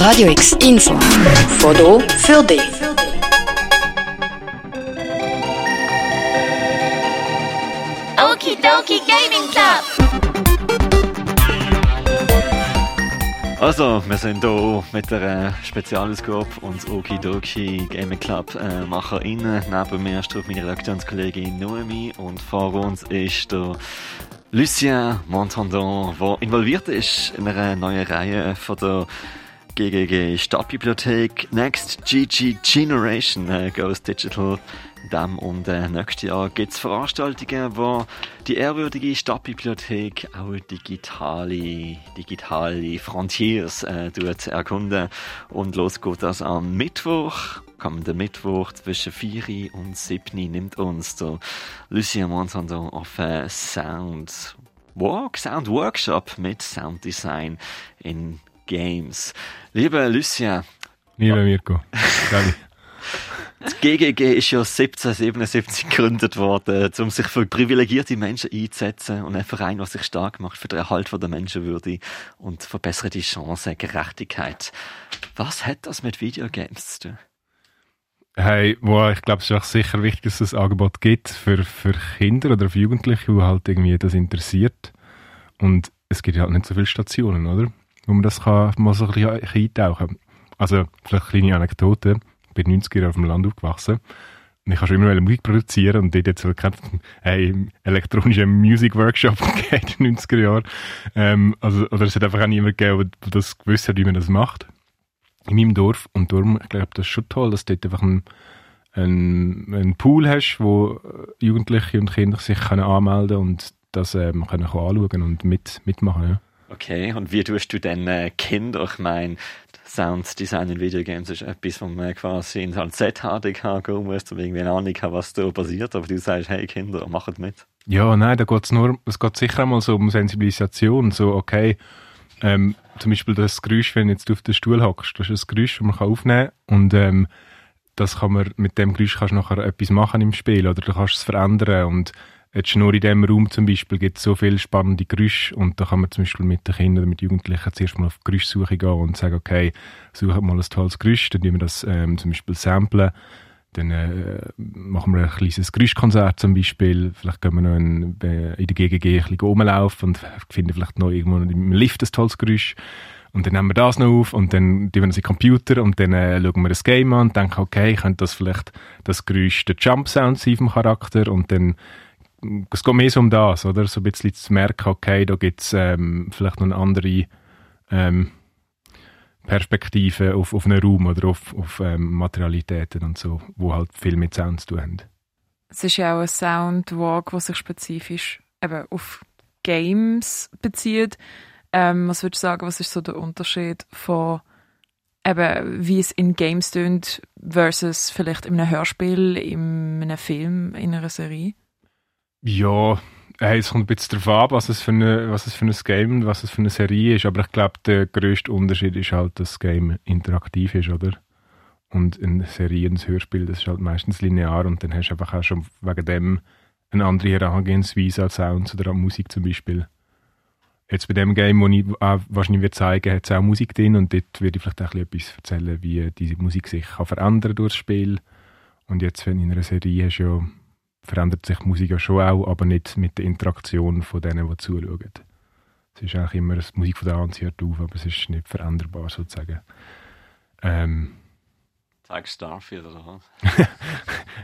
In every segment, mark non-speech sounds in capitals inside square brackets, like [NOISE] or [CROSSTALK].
Radio X Info. Foto für dich. Okidoki Gaming Club. Also, wir sind hier mit einer Spezialausgabe und das Okidoki Gaming Club äh, MacherInnen. Neben mir steht meine Redaktionskollegin Noemi und vor uns ist der Lucien Montandon, der involviert ist in einer neuen Reihe von der GGG Stadtbibliothek Next GG Generation äh, Goes Digital. Dem und äh, nächstes Jahr gibt es Veranstaltungen, wo die ehrwürdige Stadtbibliothek auch digitale, digitale Frontiers äh, erkunden. Und los geht das am Mittwoch. Kommenden Mittwoch zwischen 4 und 7 nimmt uns der Lucien Montandon auf äh, Sound Walk, Sound Workshop mit Sound Design in Games. Lieber Lucien, Lieber Mirko. Das GGG ist ja 1777 gegründet worden, um sich für privilegierte Menschen einzusetzen und ein Verein, der sich stark macht für den Erhalt der Menschenwürde und verbesserte Chancen, Gerechtigkeit. Was hat das mit Videogames zu tun? Hey, wow, ich glaube, es ist auch sicher wichtig, dass es ein Angebot gibt für, für Kinder oder für Jugendliche, die halt irgendwie das interessiert. Und es gibt halt nicht so viele Stationen, oder? Wo man das kann, mal so ein bisschen eintauchen kann. Also, vielleicht eine kleine Anekdote. Ich bin 90 Jahre auf dem Land aufgewachsen. Und ich habe schon immer Musik produzieren und dort jetzt so keinen [LAUGHS] hey, elektronischen Music Workshop [LAUGHS] gegeben in den 90er Jahren. Ähm, also, oder es hat einfach auch niemand gegeben, der das gewusst hat, wie man das macht. In meinem Dorf. Und darum, ich glaube, das ist schon toll, dass du dort einfach ein, ein, ein Pool hast, wo Jugendliche und Kinder sich können anmelden und das ähm, können anschauen und mit, mitmachen. Ja. Okay, und wie tust du denn äh, Kinder? Ich meine, Sounddesign in Videogames ist etwas, wo man quasi in ein ZHDK gehen muss, um irgendwie eine Ahnung haben, was da passiert. Aber du sagst, hey Kinder, macht mit. Ja, nein, da geht's nur, es geht sicher einmal so um Sensibilisation, so, okay, ähm, zum Beispiel das Geräusch, wenn jetzt du auf den Stuhl hockst, das ist ein Geräusch, das man kann aufnehmen kann und ähm, das kann man, mit dem Geräusch kannst du nachher etwas machen im Spiel oder du kannst es verändern und jetzt nur in diesem Raum zum Beispiel gibt es so viele spannende Geräusche und da kann man zum Beispiel mit den Kindern oder mit Jugendlichen zuerst mal auf Geräuschsuche gehen und sagen, okay, suche mal ein tolles Geräusch, dann tun wir das ähm, zum Beispiel samplen dann äh, machen wir ein kleines Geräuschkonzert zum Beispiel. Vielleicht können wir noch in, in der GGG ein bisschen rumlaufen und finden vielleicht noch irgendwo im Lift ein tolles Geräusch. Und dann nehmen wir das noch auf und dann tun wir das in den Computer und dann äh, schauen wir das Game an und denken, okay, könnte das vielleicht das Geräusch der Jump Sound sein vom Charakter und dann es geht mehr so um das, oder? So ein bisschen zu merken, okay, da gibt es ähm, vielleicht noch eine andere ähm, Perspektive auf, auf einen Raum oder auf, auf ähm, Materialitäten und so, wo halt viel mit Sound zu tun haben. Es ist ja auch ein Soundwalk, der sich spezifisch eben auf Games bezieht. Ähm, was würdest du sagen, was ist so der Unterschied von eben, wie es in Games tönt versus vielleicht in einem Hörspiel, in einem Film, in einer Serie? Ja, hey, es kommt ein bisschen darauf ab, was es, für eine, was es für ein Game und was es für eine Serie ist. Aber ich glaube, der grösste Unterschied ist halt, dass das Game interaktiv ist, oder? Und in Serie und Hörspiel, das ist halt meistens linear und dann hast du einfach auch schon wegen dem eine andere Herangehensweise als Sounds oder an Musik zum Beispiel. Jetzt bei dem Game, das ich auch wahrscheinlich wird zeigen hat es auch Musik drin und dort würde ich vielleicht auch etwas erzählen, wie diese Musik sich kann verändern durch das Spiel. Und jetzt, wenn in einer Serie hast, ja, verändert sich die Musik ja schon auch, aber nicht mit der Interaktion von denen, die zuschauen. Es ist eigentlich immer, die Musik von der Hand hört auf, aber es ist nicht veränderbar sozusagen. Ähm, Sag Starfield oder was?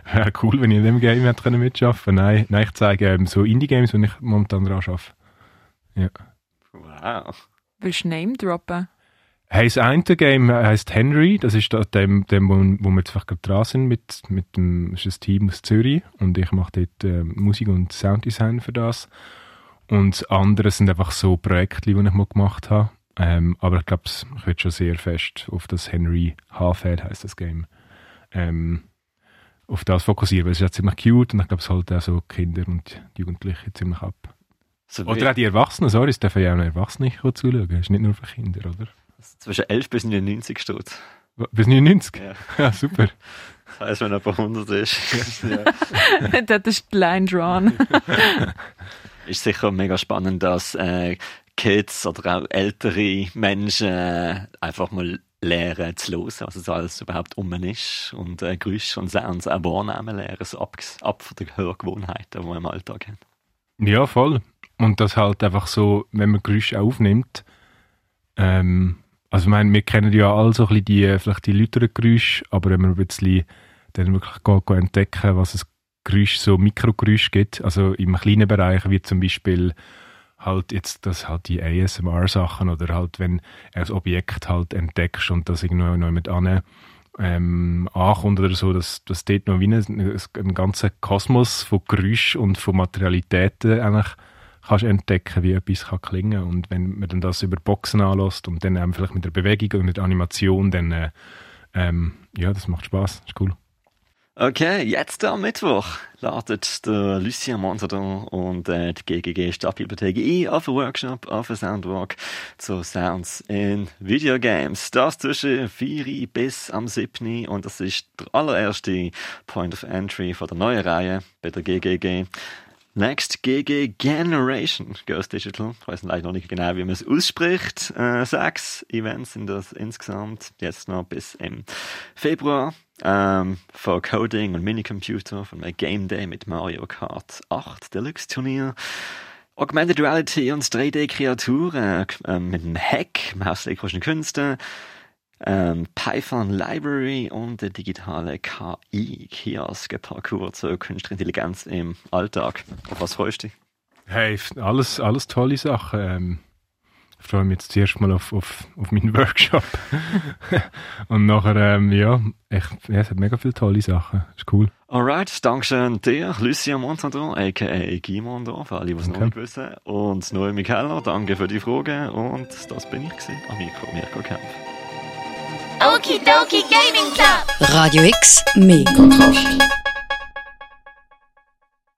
[LAUGHS] Wäre cool, wenn ich in dem Game hätte mitschaffen können. Nein, nein, ich zeige ähm, so Indie-Games, die ich momentan daran arbeite. Ja. Wow. Willst du Name droppen? Hey, das eine Game heisst Henry, das ist da dem, dem wo, wo wir jetzt einfach gerade dran sind, mit, mit dem, ist ein Team aus Zürich und ich mache dort äh, Musik und Sounddesign für das. Und das andere sind einfach so Projekte, die ich mal gemacht habe. Ähm, aber ich glaube, ich würde schon sehr fest auf das Henry Hafeld heisst das Game, ähm, auf das fokussieren, weil es ist ja ziemlich cute und ich glaube, es holt auch so Kinder und Jugendliche ziemlich ab. So Oder auch die Erwachsenen, sorry, es dürfen ja auch Erwachsene zuschauen, es ist nicht nur für Kinder, oder? Zwischen 11 bis 99 steht. Bis 99? Ja. [LAUGHS] Ja, super. Das heisst, wenn jemand 100 ist. das ist die Line drawn. [LAUGHS] ist sicher mega spannend, dass äh, Kids oder auch ältere Menschen äh, einfach mal lernen zu hören, was es alles überhaupt um ist und äh, Geräusche und Sounds auch wahrnehmen lernen, so ab, ab von den Hörgewohnheiten, die wir im Alltag haben. Ja, voll. Und das halt einfach so, wenn man Geräusche aufnimmt, ähm, also ich meine, wir kennen ja alle so ein bisschen die, vielleicht die lauteren Geräusche, aber wenn man ein bisschen dann wirklich geht, geht entdecken, was es Geräusche, so Mikrogeräusche gibt, also im kleinen Bereich, wie zum Beispiel halt jetzt das halt die ASMR-Sachen oder halt, wenn ein Objekt halt entdeckst und das irgendwo noch mit an ähm, ankommt oder so, dass, dass dort noch wie ein, ein ganzer Kosmos von Geräuschen und von Materialitäten eigentlich kannst entdecken, wie etwas kann klingen und wenn man dann das über Boxen anlässt und dann ähm, vielleicht mit der Bewegung und mit der Animation, dann äh, ähm, ja, das macht Spaß, ist cool. Okay, jetzt am Mittwoch ladet der Lucien Monsadon und äh, die GGG Stadtbibliothek ein auf einen Workshop, auf einen Soundwalk zu Sounds in Videogames. Das zwischen 4 bis am 7. und das ist der allererste Point of Entry von der neuen Reihe bei der GGG. Next GG Generation Ghost Digital. Ich weiß leider noch nicht genau, wie man es ausspricht. Äh, sechs Events sind das insgesamt. Jetzt noch bis im Februar. Ähm, von Coding und Minicomputer, von einem Game Day mit Mario Kart 8 Deluxe Turnier. Augmented Reality und 3D-Kreaturen äh, mit einem Hack, dem Haus der Künste ähm, Python Library und der digitale KI, Kiosk, Parkour zur künstliche Intelligenz im Alltag. Auf was freust du dich? Hey, alles, alles tolle Sachen. Ähm, ich freue mich jetzt zuerst mal auf, auf, auf meinen [LAUGHS] Workshop. [LAUGHS] und nachher, ähm, ja, echt, ja, es hat mega viele tolle Sachen. Ist cool. Alright, Dankeschön dir, Lucien Montandron, a.k.a. Gimondo, für alle, die es noch nicht wissen. Und Noemi Keller, danke für die Frage. Und das bin ich gewesen, am Mikro, Mirko Kempf. Okidoki Gaming Club. Radio X, mehr Kontrast.